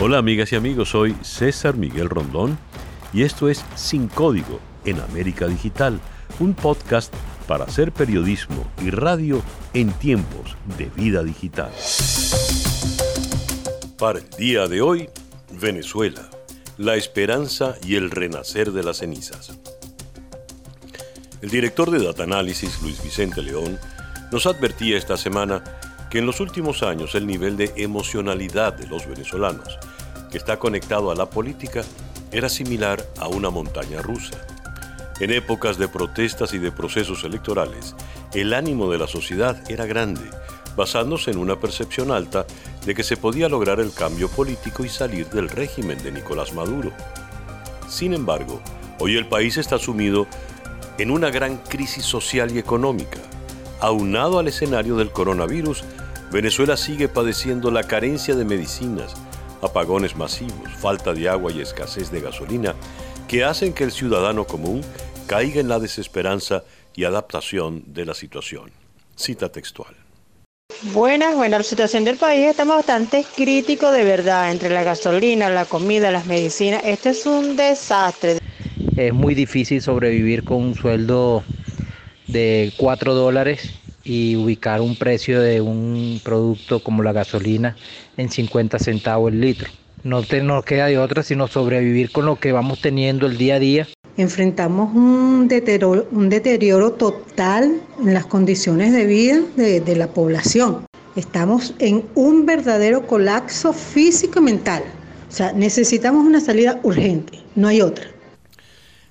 Hola amigas y amigos, soy César Miguel Rondón y esto es Sin Código en América Digital, un podcast para hacer periodismo y radio en tiempos de vida digital. Para el día de hoy, Venezuela, la esperanza y el renacer de las cenizas. El director de Data Analysis, Luis Vicente León, nos advertía esta semana que en los últimos años el nivel de emocionalidad de los venezolanos, que está conectado a la política, era similar a una montaña rusa. En épocas de protestas y de procesos electorales, el ánimo de la sociedad era grande, basándose en una percepción alta de que se podía lograr el cambio político y salir del régimen de Nicolás Maduro. Sin embargo, hoy el país está sumido en una gran crisis social y económica, Aunado al escenario del coronavirus, Venezuela sigue padeciendo la carencia de medicinas, apagones masivos, falta de agua y escasez de gasolina que hacen que el ciudadano común caiga en la desesperanza y adaptación de la situación. Cita textual. Buenas, bueno, la situación del país estamos bastante críticos de verdad, entre la gasolina, la comida, las medicinas. Este es un desastre. Es muy difícil sobrevivir con un sueldo de 4 dólares y ubicar un precio de un producto como la gasolina en 50 centavos el litro. No nos queda de otra sino sobrevivir con lo que vamos teniendo el día a día. Enfrentamos un deterioro, un deterioro total en las condiciones de vida de, de la población. Estamos en un verdadero colapso físico y mental. O sea, necesitamos una salida urgente, no hay otra.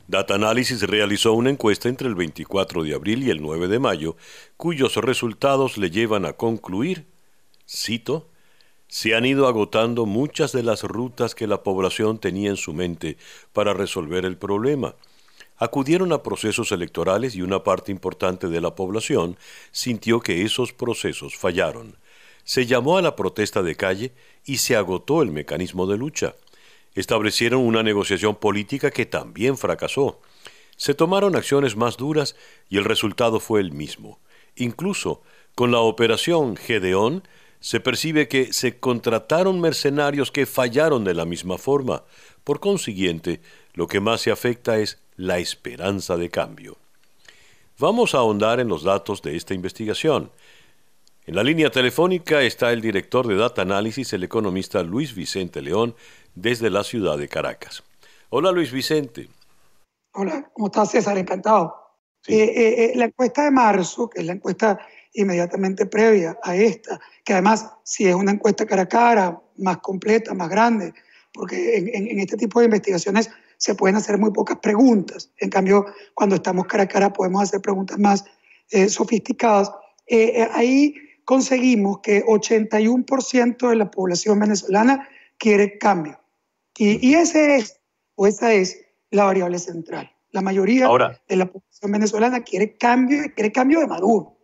Data Analysis realizó una encuesta entre el 24 de abril y el 9 de mayo, cuyos resultados le llevan a concluir, cito, se han ido agotando muchas de las rutas que la población tenía en su mente para resolver el problema. Acudieron a procesos electorales y una parte importante de la población sintió que esos procesos fallaron. Se llamó a la protesta de calle y se agotó el mecanismo de lucha establecieron una negociación política que también fracasó. Se tomaron acciones más duras y el resultado fue el mismo. Incluso con la operación Gedeón se percibe que se contrataron mercenarios que fallaron de la misma forma. Por consiguiente, lo que más se afecta es la esperanza de cambio. Vamos a ahondar en los datos de esta investigación. En la línea telefónica está el director de Data Analysis, el economista Luis Vicente León, desde la ciudad de Caracas. Hola Luis Vicente. Hola, ¿cómo estás César? Encantado. Eh, eh, eh, la encuesta de marzo, que es la encuesta inmediatamente previa a esta, que además si es una encuesta cara a cara, más completa, más grande, porque en, este tipo de investigaciones se pueden hacer muy pocas preguntas. En cambio, cuando estamos cara a cara podemos hacer preguntas más sofisticadas. ahí conseguimos que 81% de la población venezolana quiere cambio. Y, ese es, o esa es la variable central. La mayoría de la población venezolana quiere cambio y quiere cambio de Maduro.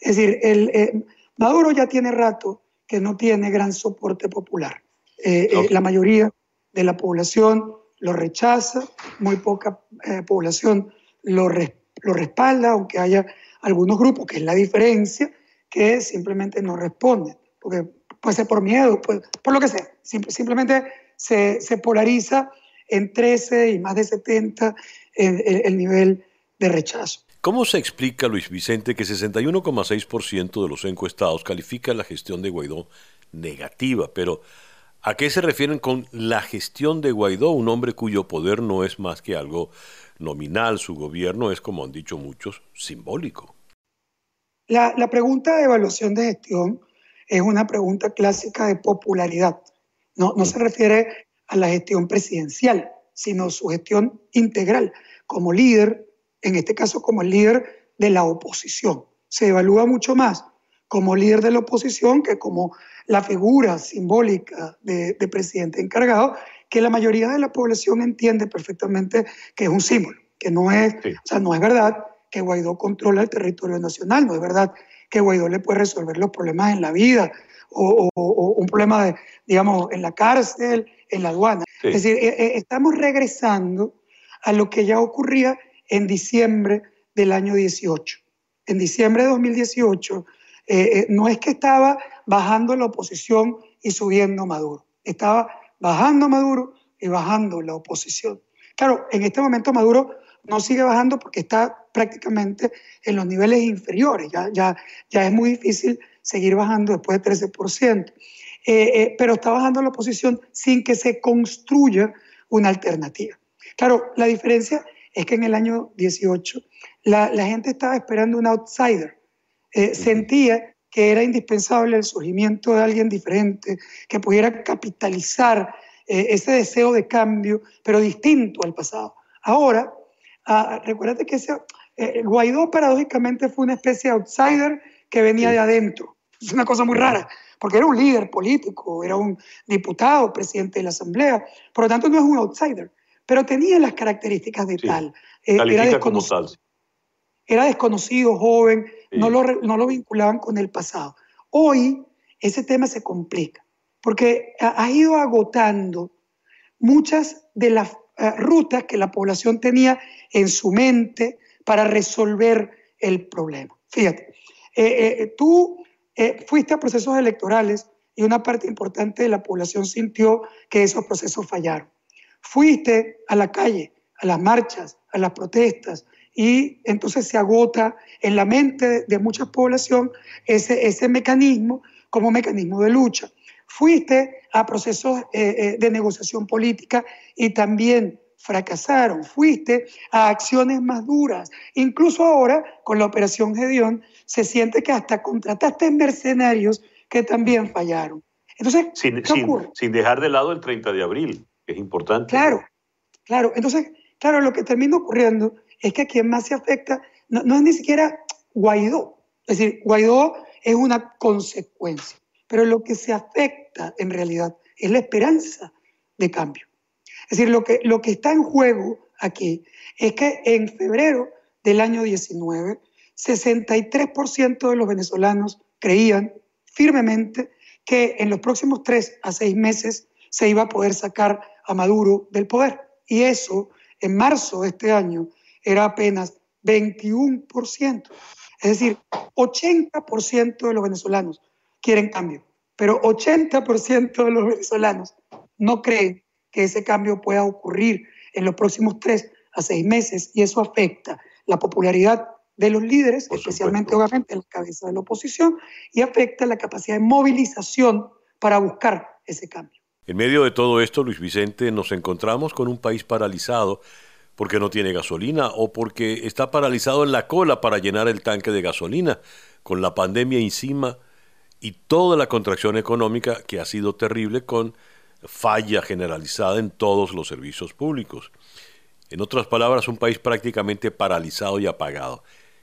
Es decir, el, eh, Maduro ya tiene rato que no tiene gran soporte popular. Eh, eh, la mayoría de la población lo rechaza, muy poca población lo, lo respalda, aunque haya algunos grupos, que es la diferencia, que simplemente no responden, porque puede ser por miedo, por lo que sea, simplemente se, polariza en 13 y más de 70 el, nivel de rechazo. ¿Cómo se explica, Luis Vicente, que 61,6% de los encuestados califica la gestión de Guaidó negativa? Pero, ¿a qué se refieren con la gestión de Guaidó, un hombre cuyo poder no es más que algo nominal? Su gobierno es, como han dicho muchos, simbólico. La, la pregunta de evaluación de gestión es una pregunta clásica de popularidad. No, no se refiere a la gestión presidencial, sino su gestión integral como líder, en este caso como el líder de la oposición. Se evalúa mucho más como líder de la oposición que como la figura simbólica de, presidente encargado, que la mayoría de la población entiende perfectamente que es un símbolo, que no es, o sea, no es verdad que Guaidó controla el territorio nacional, no es verdad que Guaidó le puede resolver los problemas en la vida o, un problema, de, digamos, en la cárcel, en la aduana. Es decir, eh, eh, estamos regresando a lo que ya ocurría en diciembre del año 18. En diciembre de 2018, eh, no es que estaba bajando la oposición y subiendo Maduro, estaba bajando Maduro y bajando la oposición. Claro, en este momento Maduro no sigue bajando porque está prácticamente en los niveles inferiores, ya, ya, ya es muy difícil seguir bajando después de 13%, eh, eh, pero está bajando la oposición sin que se construya una alternativa. Claro, la diferencia es que en el año 18 la, la gente estaba esperando un outsider, eh, sentía que era indispensable el surgimiento de alguien diferente, que pudiera capitalizar eh, ese deseo de cambio, pero distinto al pasado. Ahora, ah, recuérdate que ese, eh, Guaidó paradójicamente fue una especie de outsider que venía de adentro. Es una cosa muy rara, porque era un líder político, era un diputado, presidente de la Asamblea, por lo tanto no es un outsider, pero tenía las características de tal. Eh, era desconocido. Era desconocido, joven, no, lo, no lo vinculaban con el pasado. Hoy ese tema se complica porque ha ido agotando muchas de las eh, rutas que la población tenía en su mente para resolver el problema. Fíjate, eh, eh, tú fuiste a procesos electorales y una parte importante de la población sintió que esos procesos fallaron. Fuiste a la calle, a las marchas, a las protestas, y entonces se agota en la mente de mucha población ese, ese mecanismo como mecanismo de lucha. Fuiste a procesos eh, eh, de negociación política y también fracasaron. Fuiste a acciones más duras. Incluso ahora, con la operación Gedeón, se siente que hasta contrataste mercenarios que también fallaron. Entonces, sin, sin, dejar de lado el 30 de abril, que es importante. Claro, claro. Entonces, claro, lo que termina ocurriendo es que a quien más se afecta no, no es ni siquiera Guaidó. Es decir, Guaidó es una consecuencia. Pero lo que se afecta en realidad es la esperanza de cambio. Es decir, lo que, lo que está en juego aquí es que en febrero del año 19, 63% de los venezolanos creían firmemente que en los próximos tres a seis meses se iba a poder sacar a Maduro del poder. Y eso, en marzo de este año, era apenas 21%. Es decir, 80% de los venezolanos quieren cambio, pero 80% de los venezolanos no creen que ese cambio pueda ocurrir en los próximos tres a seis meses y eso afecta la popularidad de los líderes, especialmente obviamente en la cabeza de la oposición, y afecta la capacidad de movilización para buscar ese cambio. En medio de todo esto, Luis Vicente, nos encontramos con un país paralizado porque no tiene gasolina o porque está paralizado en la cola para llenar el tanque de gasolina, con la pandemia encima y toda la contracción económica que ha sido terrible con falla generalizada en todos los servicios públicos. En otras palabras, un país prácticamente paralizado y apagado.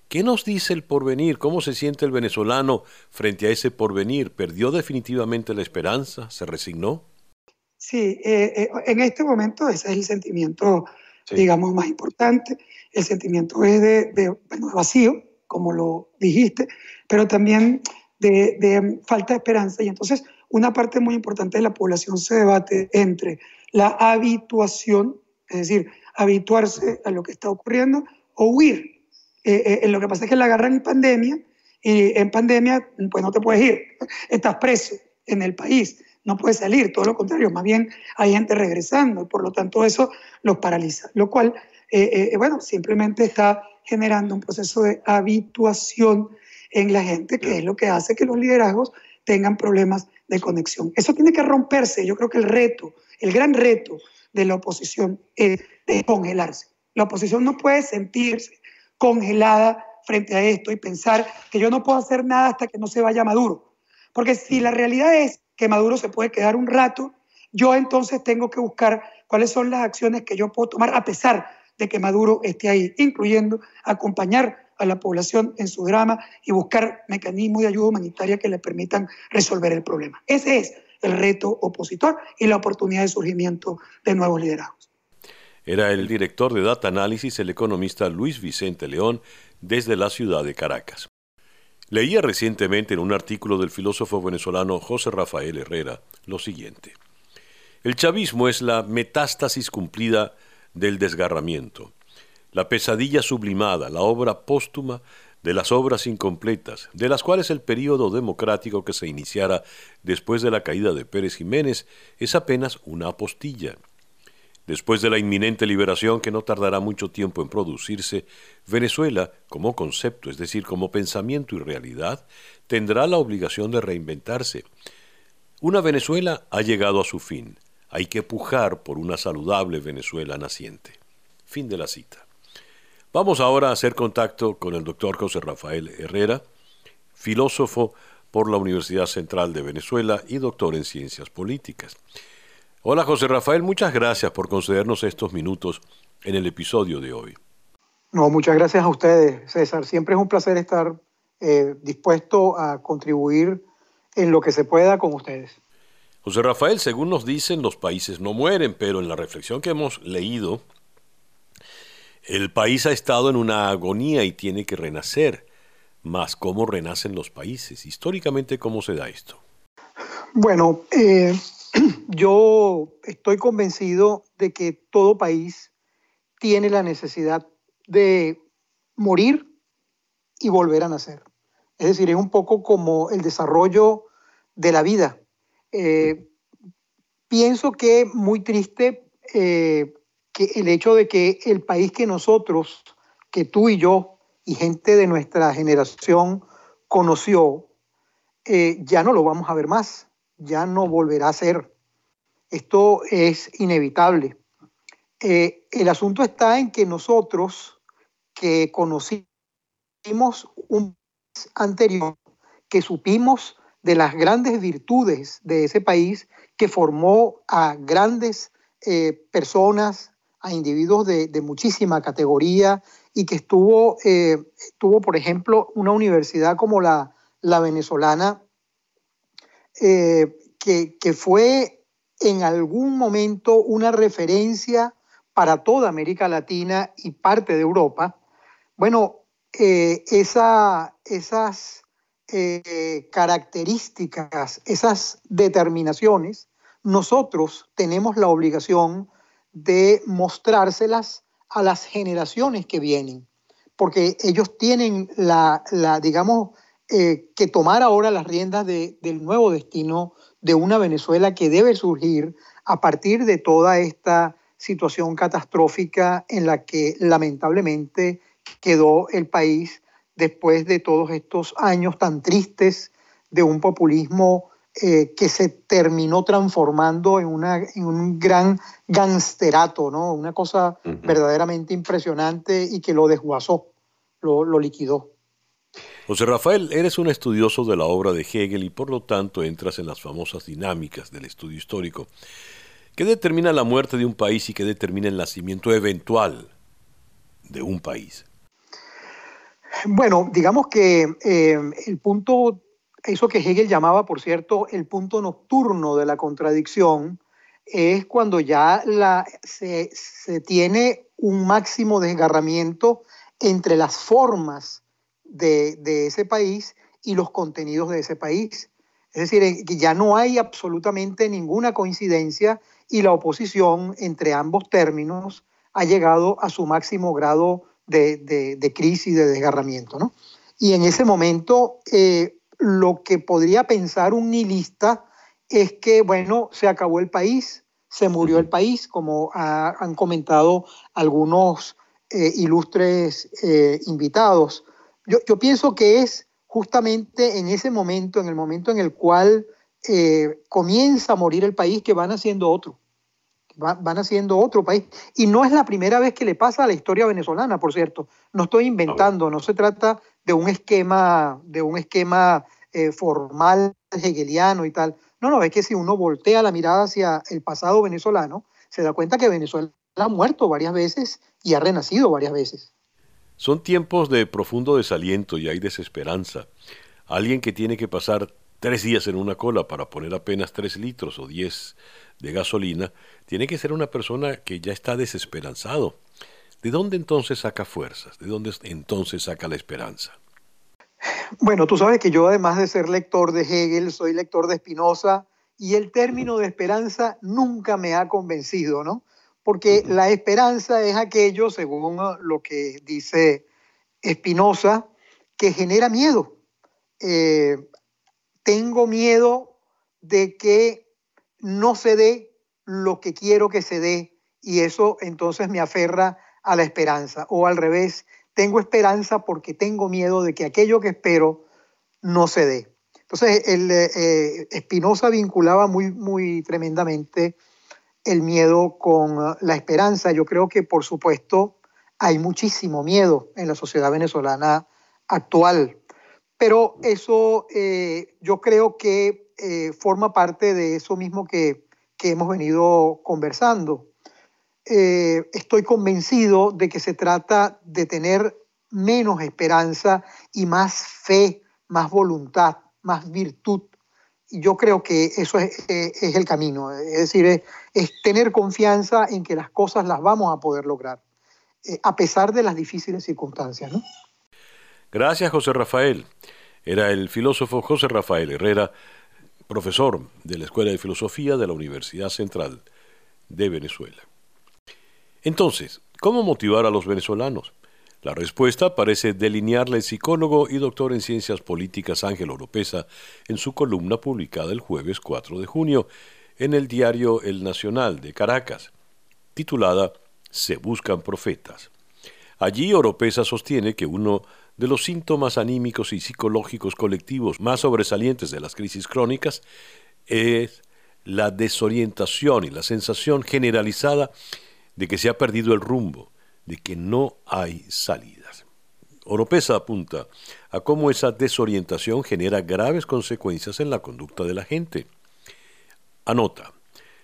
¿Qué nos dice el porvenir? ¿Cómo se siente el venezolano frente a ese porvenir? ¿Perdió definitivamente la esperanza? ¿Se resignó? Sí, eh, eh, en este momento ese es el sentimiento, digamos, más importante. El sentimiento es de, de vacío, como lo dijiste, pero también de, falta de esperanza. Y entonces una parte muy importante de la población se debate entre la habituación, es decir, habituarse a lo que está ocurriendo o huir. Eh, eh, lo que pasa es que la agarran en pandemia y en pandemia pues no te puedes ir, estás preso en el país, no puedes salir, todo lo contrario, más bien hay gente regresando y por lo tanto eso los paraliza, lo cual, eh, bueno, simplemente está generando un proceso de habituación en la gente, que es lo que hace que los liderazgos tengan problemas de conexión. Eso tiene que romperse. Yo creo que el reto, el gran reto de la oposición es de congelarse. La oposición no puede sentirse congelada frente a esto y pensar que yo no puedo hacer nada hasta que no se vaya Maduro. Porque si la realidad es que Maduro se puede quedar un rato, yo entonces tengo que buscar cuáles son las acciones que yo puedo tomar a pesar de que Maduro esté ahí, incluyendo acompañar a la población en su drama y buscar mecanismos de ayuda humanitaria que le permitan resolver el problema. Ese es el reto opositor y la oportunidad de surgimiento de nuevos liderazgos. Era el director de Data Analysis, el economista Luis Vicente León, desde la ciudad de Caracas. Leía recientemente en un artículo del filósofo venezolano José Rafael Herrera lo siguiente. El chavismo es la metástasis cumplida del desgarramiento la pesadilla sublimada, la obra póstuma de las obras incompletas, de las cuales el período democrático que se iniciara después de la caída de Pérez Jiménez es apenas una apostilla. Después de la inminente liberación que no tardará mucho tiempo en producirse, Venezuela, como concepto, es decir, como pensamiento y realidad, tendrá la obligación de reinventarse. Una Venezuela ha llegado a su fin. Hay que pujar por una saludable Venezuela naciente. Fin de la cita. Vamos ahora a hacer contacto con el doctor José Rafael Herrera, filósofo por la Universidad Central de Venezuela y doctor en ciencias políticas. Hola José Rafael, muchas gracias por concedernos estos minutos en el episodio de hoy. No, muchas gracias a ustedes, César. Siempre es un placer estar eh, dispuesto a contribuir en lo que se pueda con ustedes. José Rafael, según nos dicen, los países no mueren, pero en la reflexión que hemos leído, el país ha estado en una agonía y tiene que renacer. Más, ¿cómo renacen los países? Históricamente, ¿cómo se da esto? Bueno, eh, yo estoy convencido de que todo país tiene la necesidad de morir y volver a nacer. Es decir, es un poco como el desarrollo de la vida. Eh, pienso que muy triste eh, que el hecho de que el país que nosotros, que tú y yo y gente de nuestra generación conoció, eh, ya no lo vamos a ver más ya no volverá a ser. Esto es inevitable. Eh, el asunto está en que nosotros que conocimos un país anterior, que supimos de las grandes virtudes de ese país, que formó a grandes eh, personas, a individuos de, muchísima categoría y que estuvo, eh, tuvo, por ejemplo, una universidad como la, la venezolana eh, que, fue en algún momento una referencia para toda América Latina y parte de Europa, bueno, eh, esas eh, características, esas determinaciones, nosotros tenemos la obligación de mostrárselas a las generaciones que vienen, porque ellos tienen la, la digamos, eh, que tomar ahora las riendas del nuevo destino de una Venezuela que debe surgir a partir de toda esta situación catastrófica en la que lamentablemente quedó el país después de todos estos años tan tristes de un populismo eh, que se terminó transformando en, una, en un gran gangsterato, ¿no? una cosa verdaderamente impresionante y que lo desguazó, lo, lo liquidó. José Rafael, eres un estudioso de la obra de Hegel y por lo tanto entras en las famosas dinámicas del estudio histórico. ¿Qué determina la muerte de un país y qué determina el nacimiento eventual de un país? Bueno, digamos que eh, el punto, eso que Hegel llamaba, por cierto, el punto nocturno de la contradicción, es cuando ya se tiene un máximo desgarramiento entre las formas de, ese país y los contenidos de ese país. Es decir, que ya no hay absolutamente ninguna coincidencia y la oposición entre ambos términos ha llegado a su máximo grado de, de, crisis, de desgarramiento. ¿no? Y en ese momento, eh, lo que podría pensar un nihilista es que, bueno, se acabó el país, se murió el país, como han comentado algunos eh, ilustres eh, invitados. Yo, pienso que es justamente en ese momento, en el momento en el cual eh, comienza a morir el país, que van haciendo otro. van haciendo otro país. Y no es la primera vez que le pasa a la historia venezolana, por cierto. No estoy inventando, no se trata de un esquema, de un esquema eh, formal hegeliano y tal. No, no, es que si uno voltea la mirada hacia el pasado venezolano, se da cuenta que Venezuela ha muerto varias veces y ha renacido varias veces. Son tiempos de profundo desaliento y hay desesperanza. Alguien que tiene que pasar tres días en una cola para poner apenas tres litros o diez de gasolina, tiene que ser una persona que ya está desesperanzado. ¿De dónde entonces saca fuerzas? ¿De dónde entonces saca la esperanza? Bueno, tú sabes que yo además de ser lector de Hegel, soy lector de Spinoza y el término de esperanza nunca me ha convencido, ¿no? Porque la esperanza es aquello, según lo que dice Spinoza, que genera miedo. Eh, tengo miedo de que no se dé lo que quiero que se dé y eso entonces me aferra a la esperanza. O al revés, tengo esperanza porque tengo miedo de que aquello que espero no se dé. Entonces, el, eh, Spinoza vinculaba muy, muy tremendamente el miedo con la esperanza. Yo creo que, por supuesto, hay muchísimo miedo en la sociedad venezolana actual, pero eso eh, yo creo que eh, forma parte de eso mismo que, que hemos venido conversando. Eh, estoy convencido de que se trata de tener menos esperanza y más fe, más voluntad, más virtud. Yo creo que eso es, es el camino, es decir, es, tener confianza en que las cosas las vamos a poder lograr, a pesar de las difíciles circunstancias. ¿no? Gracias, José Rafael. Era el filósofo José Rafael Herrera, profesor de la Escuela de Filosofía de la Universidad Central de Venezuela. Entonces, ¿cómo motivar a los venezolanos? La respuesta parece delinearla el psicólogo y doctor en ciencias políticas Ángel Oropesa en su columna publicada el jueves 4 de junio en el diario El Nacional de Caracas, titulada Se buscan profetas. Allí Oropesa sostiene que uno de los síntomas anímicos y psicológicos colectivos más sobresalientes de las crisis crónicas es la desorientación y la sensación generalizada de que se ha perdido el rumbo, de que no hay salidas. Oropesa apunta a cómo esa desorientación genera graves consecuencias en la conducta de la gente. Anota,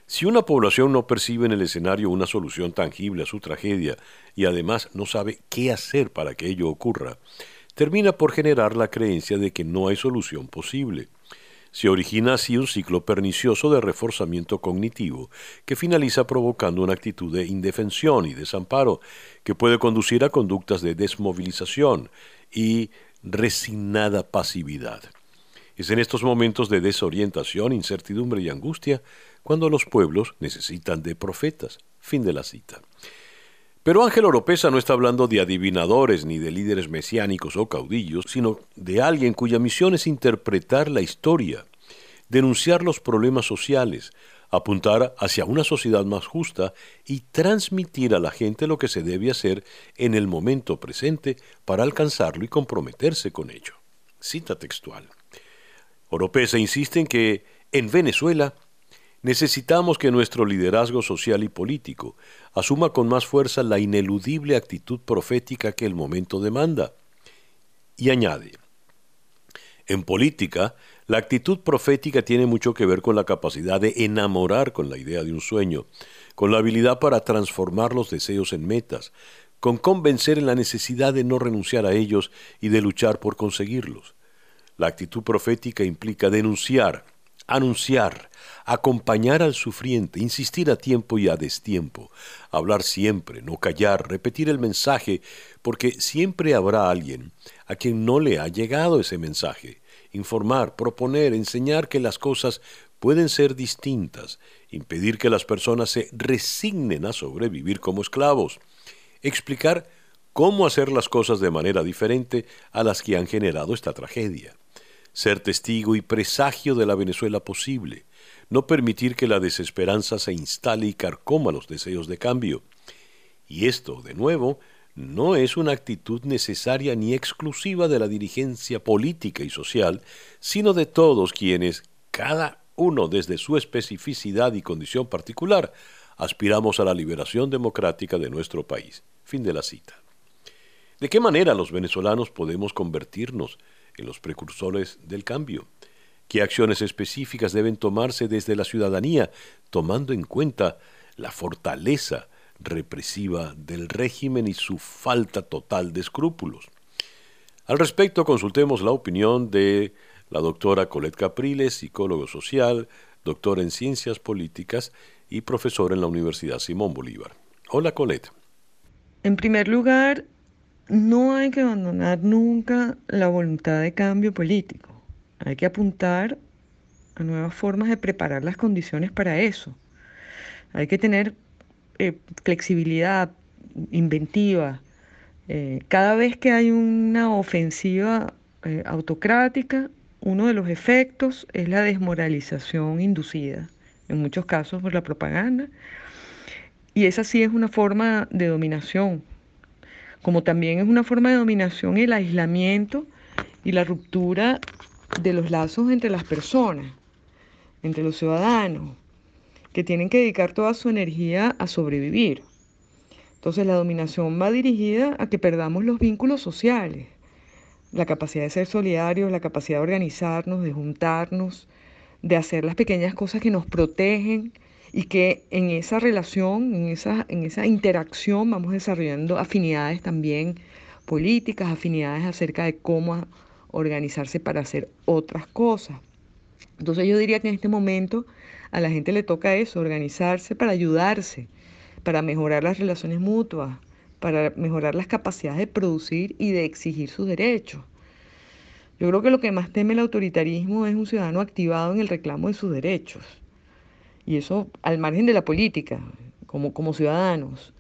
si una población no percibe en el escenario una solución tangible a su tragedia y además no sabe qué hacer para que ello ocurra, termina por generar la creencia de que no hay solución posible. Se origina así un ciclo pernicioso de reforzamiento cognitivo que finaliza provocando una actitud de indefensión y desamparo que puede conducir a conductas de desmovilización y resignada pasividad. Es en estos momentos de desorientación, incertidumbre y angustia cuando los pueblos necesitan de profetas. Fin de la cita. Pero Ángel Oropesa no está hablando de adivinadores ni de líderes mesiánicos o caudillos, sino de alguien cuya misión es interpretar la historia, denunciar los problemas sociales, apuntar hacia una sociedad más justa y transmitir a la gente lo que se debe hacer en el momento presente para alcanzarlo y comprometerse con ello. Cita textual. Oropesa insiste en que en Venezuela Necesitamos que nuestro liderazgo social y político asuma con más fuerza la ineludible actitud profética que el momento demanda. Y añade, en política, la actitud profética tiene mucho que ver con la capacidad de enamorar con la idea de un sueño, con la habilidad para transformar los deseos en metas, con convencer en la necesidad de no renunciar a ellos y de luchar por conseguirlos. La actitud profética implica denunciar, anunciar, acompañar al sufriente, insistir a tiempo y a destiempo, hablar siempre, no callar, repetir el mensaje, porque siempre habrá alguien a quien no le ha llegado ese mensaje, informar, proponer, enseñar que las cosas pueden ser distintas, impedir que las personas se resignen a sobrevivir como esclavos, explicar cómo hacer las cosas de manera diferente a las que han generado esta tragedia ser testigo y presagio de la Venezuela posible, no permitir que la desesperanza se instale y carcoma los deseos de cambio. Y esto, de nuevo, no es una actitud necesaria ni exclusiva de la dirigencia política y social, sino de todos quienes, cada uno desde su especificidad y condición particular, aspiramos a la liberación democrática de nuestro país. Fin de la cita. ¿De qué manera los venezolanos podemos convertirnos en los precursores del cambio. ¿Qué acciones específicas deben tomarse desde la ciudadanía, tomando en cuenta la fortaleza represiva del régimen y su falta total de escrúpulos? Al respecto, consultemos la opinión de la doctora Colette Capriles, psicólogo social, doctor en ciencias políticas y profesor en la Universidad Simón Bolívar. Hola, Colette. En primer lugar, no hay que abandonar nunca la voluntad de cambio político. Hay que apuntar a nuevas formas de preparar las condiciones para eso. Hay que tener eh, flexibilidad, inventiva, Eh, cada vez que hay una ofensiva eh, autocrática, uno de los efectos es la desmoralización inducida, en muchos casos por la propaganda, y esa sí es una forma de dominación, como también es una forma de dominación el aislamiento y la ruptura de los lazos entre las personas, entre los ciudadanos, que tienen que dedicar toda su energía a sobrevivir. Entonces la dominación va dirigida a que perdamos los vínculos sociales, la capacidad de ser solidarios, la capacidad de organizarnos, de juntarnos, de hacer las pequeñas cosas que nos protegen y que en esa relación, en esa, en esa interacción vamos desarrollando afinidades también políticas, afinidades acerca de cómo organizarse para hacer otras cosas. Entonces yo diría que en este momento a la gente le toca eso, organizarse para ayudarse, para mejorar las relaciones mutuas, para mejorar las capacidades de producir y de exigir sus derechos. Yo creo que lo que más teme el autoritarismo es un ciudadano activado en el reclamo de sus derechos. Y eso al margen de la política, como, como ciudadanos.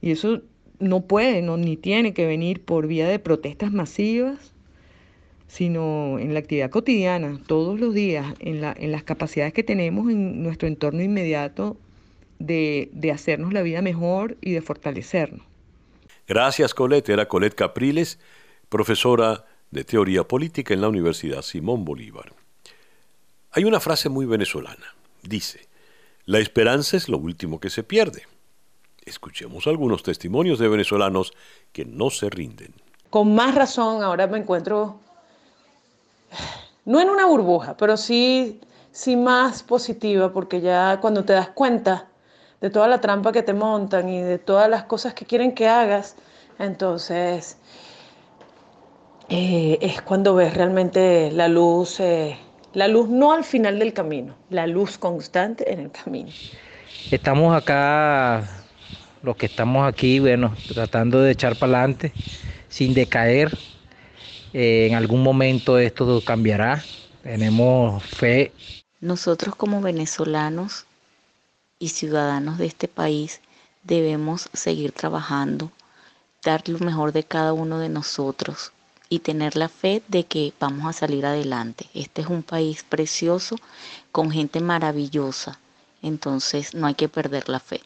Y eso no puede, no, ni tiene que venir por vía de protestas masivas, sino en la actividad cotidiana, todos los días, en, la, en las capacidades que tenemos en nuestro entorno inmediato de, de hacernos la vida mejor y de fortalecernos. Gracias, Colette. Era Colette Capriles, profesora de Teoría Política en la Universidad Simón Bolívar. Hay una frase muy venezolana. Dice, la esperanza es lo último que se pierde. Escuchemos algunos testimonios de venezolanos que no se rinden. Con más razón, ahora me encuentro no en una burbuja, pero sí, sí más positiva, porque ya cuando te das cuenta de toda la trampa que te montan y de todas las cosas que quieren que hagas, entonces eh, es cuando ves realmente la luz, eh, la luz no al final del camino, la luz constante en el camino. Estamos acá, los que estamos aquí, bueno, tratando de echar para adelante, sin decaer, eh, en algún momento esto cambiará. Tenemos fe. Nosotros como venezolanos y ciudadanos de este país debemos seguir trabajando, dar lo mejor de cada uno de nosotros y tener la fe de que vamos a salir adelante. Este es un país precioso con gente maravillosa, entonces no hay que perder la fe.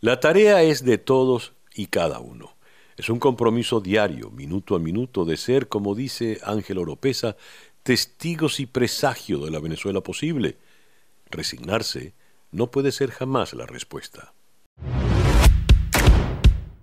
La tarea es de todos y cada uno. Es un compromiso diario, minuto a minuto, de ser, como dice Ángel Oropesa, testigos y presagio de la Venezuela posible. Resignarse no puede ser jamás la respuesta.